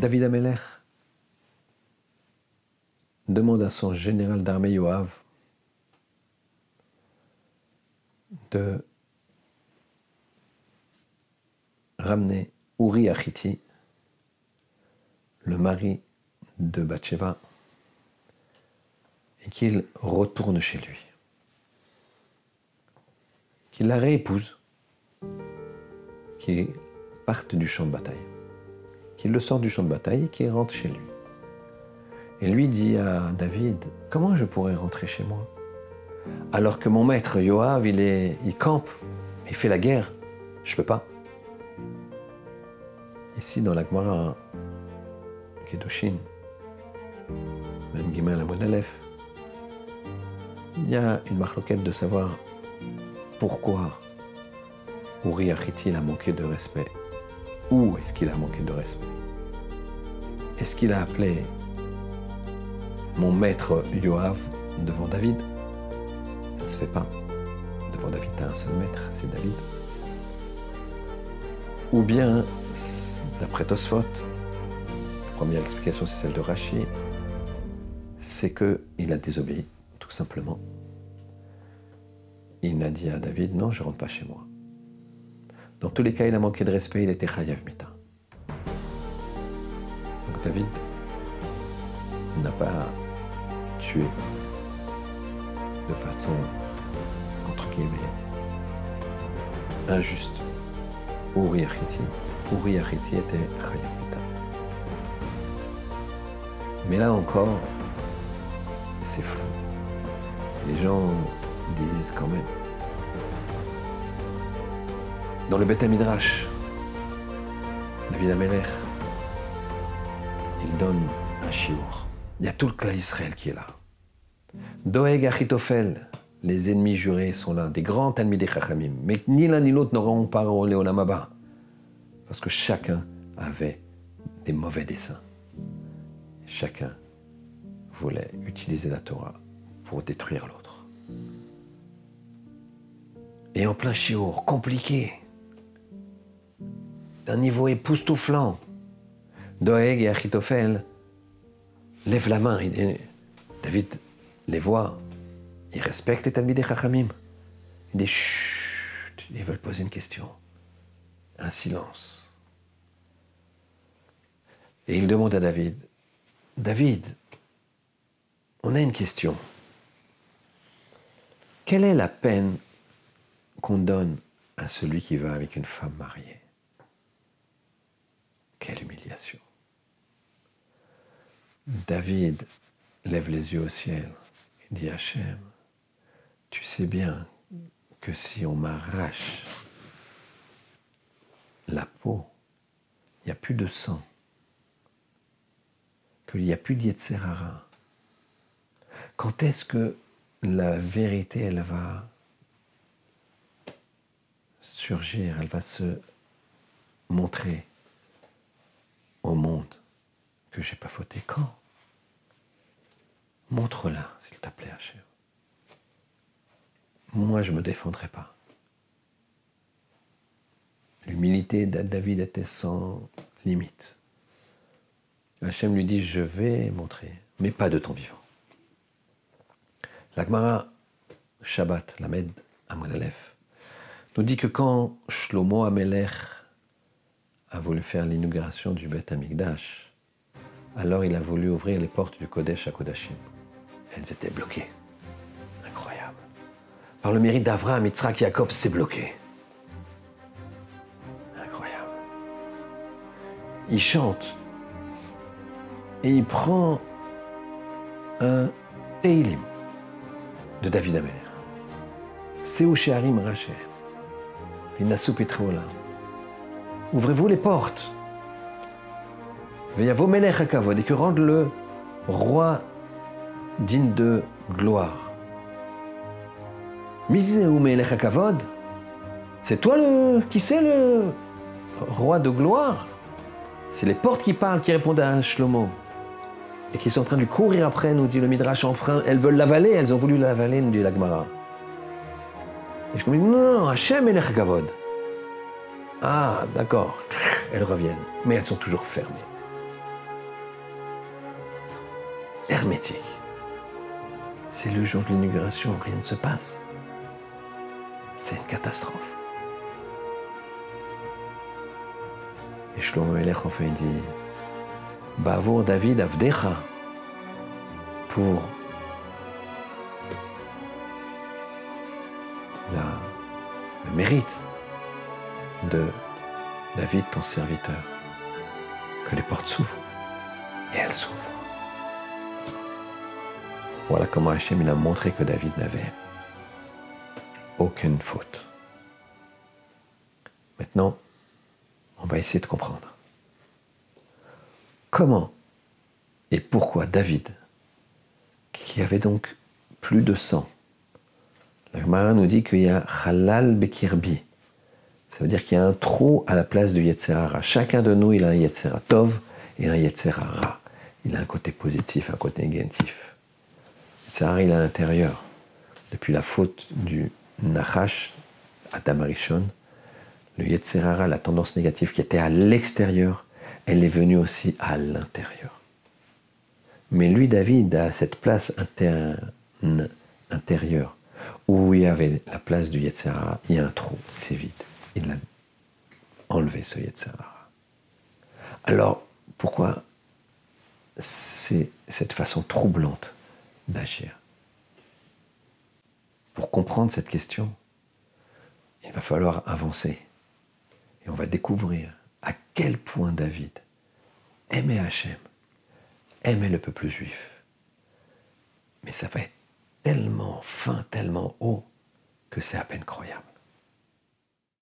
David Ameler demande à son général d'armée Yoav de ramener Uri Achiti, le mari de Bathsheba, et qu'il retourne chez lui. Qu'il la réépouse, qu'il parte du champ de bataille, qu'il le sorte du champ de bataille et qu'il rentre chez lui. Et lui dit à David, comment je pourrais rentrer chez moi? Alors que mon maître Yoav, il, campe, il fait la guerre, je peux pas. Ici, dans la Gemara, Kedushin, même Gimel Aleph, il y a une marloquette de savoir pourquoi Uri Achiti a manqué de respect. Où est-ce qu'il a manqué de respect? Est-ce qu'il a appelé mon maître Yoav devant David? Ça se fait pas. Devant David, tu as un seul maître, c'est David. Ou bien, d'après Tosfot, la première explication c'est celle de Rashi, c'est qu'il a désobéi, tout simplement. Il n'a dit à David, non, je ne rentre pas chez moi. Dans tous les cas, il a manqué de respect, il était Chayav Mita. Donc David n'a pas tué de façon, entre guillemets, injuste Uri Achiti. Uri Achiti était Chayav Mita. Mais là encore, c'est flou. Les gens disent quand même. Dans le Beth Midrash, David Ameler, il donne un chiour. Il y a tout le clan Israël qui est là. Doeg Achitophel, les ennemis jurés sont là, des grands ennemis des Chachamim. Mais ni l'un ni l'autre n'auront parole au Namaba. Parce que chacun avait des mauvais desseins. Chacun voulait utiliser la Torah pour détruire l'autre. Et en plein chiour, compliqué, niveau époustouflant, Doeg et Achitophel lèvent la main. Et David les voit. Ils respectent les Talmidei Chachamim. Il dit ils veulent poser une question. Un silence. Et il demande à David David, on a une question. Quelle est la peine qu'on donne à celui qui va avec une femme mariée? Quelle humiliation. David lève les yeux au ciel et dit Hachem, tu sais bien que si on m'arrache la peau, il n'y a plus de sang, qu'il n'y a plus d'Yetzerara. Quand est-ce que la vérité, elle va surgir, elle va se montrer? Monde que j'ai pas fauté Quand? Montre-la, s'il te plaît, Hachem. Moi, je me défendrai pas. L'humilité de David était sans limite. Hachem lui dit, je vais montrer, mais pas de ton vivant. L'Agmara Shabbat, Lamed Amonalef, nous dit que quand Shlomo Amelech a voulu faire l'inauguration du Beth Amikdash, alors il a voulu ouvrir les portes du Kodesh à Kodashim. Elles étaient bloquées. Incroyable. Par le mérite d'Avraham, Yitzhak, Yaakov, c'est bloqué. Incroyable. Il chante et il prend un Teilim de David Ameler. Seu Shearim Rachel. Inasu Petrola. Ouvrez-vous les portes. Et que rende le roi digne de gloire. C'est toi le. Qui c'est le roi de gloire C'est les portes qui parlent, qui répondent à Shlomo et qui sont en train de courir après, nous dit le Midrash en frein. Elles veulent l'avaler, elles ont voulu l'avaler, nous dit l'Agmara. Et je me dis, non, Hachem et Ah, d'accord, elles reviennent, mais elles sont toujours fermées. hermétique. C'est le jour de l'inauguration, rien ne se passe. C'est une catastrophe. Et Shlomo Melech, enfin, il dit Bavour David Avdecha pour le mérite de David, ton serviteur, que les portes s'ouvrent. Et elles s'ouvrent. Voilà comment Hachem il a montré que David n'avait aucune faute. Maintenant, on va essayer de comprendre. Comment et pourquoi David, qui avait donc plus de sang, la Gemara nous dit qu'il y a halal bekirbi. Ça veut dire qu'il y a un trou à la place du Yetzerara. Chacun de nous, il a un Yetzera Tov et un Yetzerara. Il a un côté positif, un côté négatif. Yetzerara, il est à l'intérieur. Depuis la faute du Nachash, Adam Arishon, le Yetzerara, la tendance négative qui était à l'extérieur, elle est venue aussi à l'intérieur. Mais lui, David, a cette place intérieure où il y avait la place du Yetzirah, il y a un trou, c'est vide. Il a enlevé ce Yetzirah. Alors, pourquoi c'est cette façon troublante d'agir? Pour comprendre cette question, il va falloir avancer. Et on va découvrir à quel point David aimait Hachem, aimait le peuple juif. Mais ça va être tellement fin, tellement haut, que c'est à peine croyable.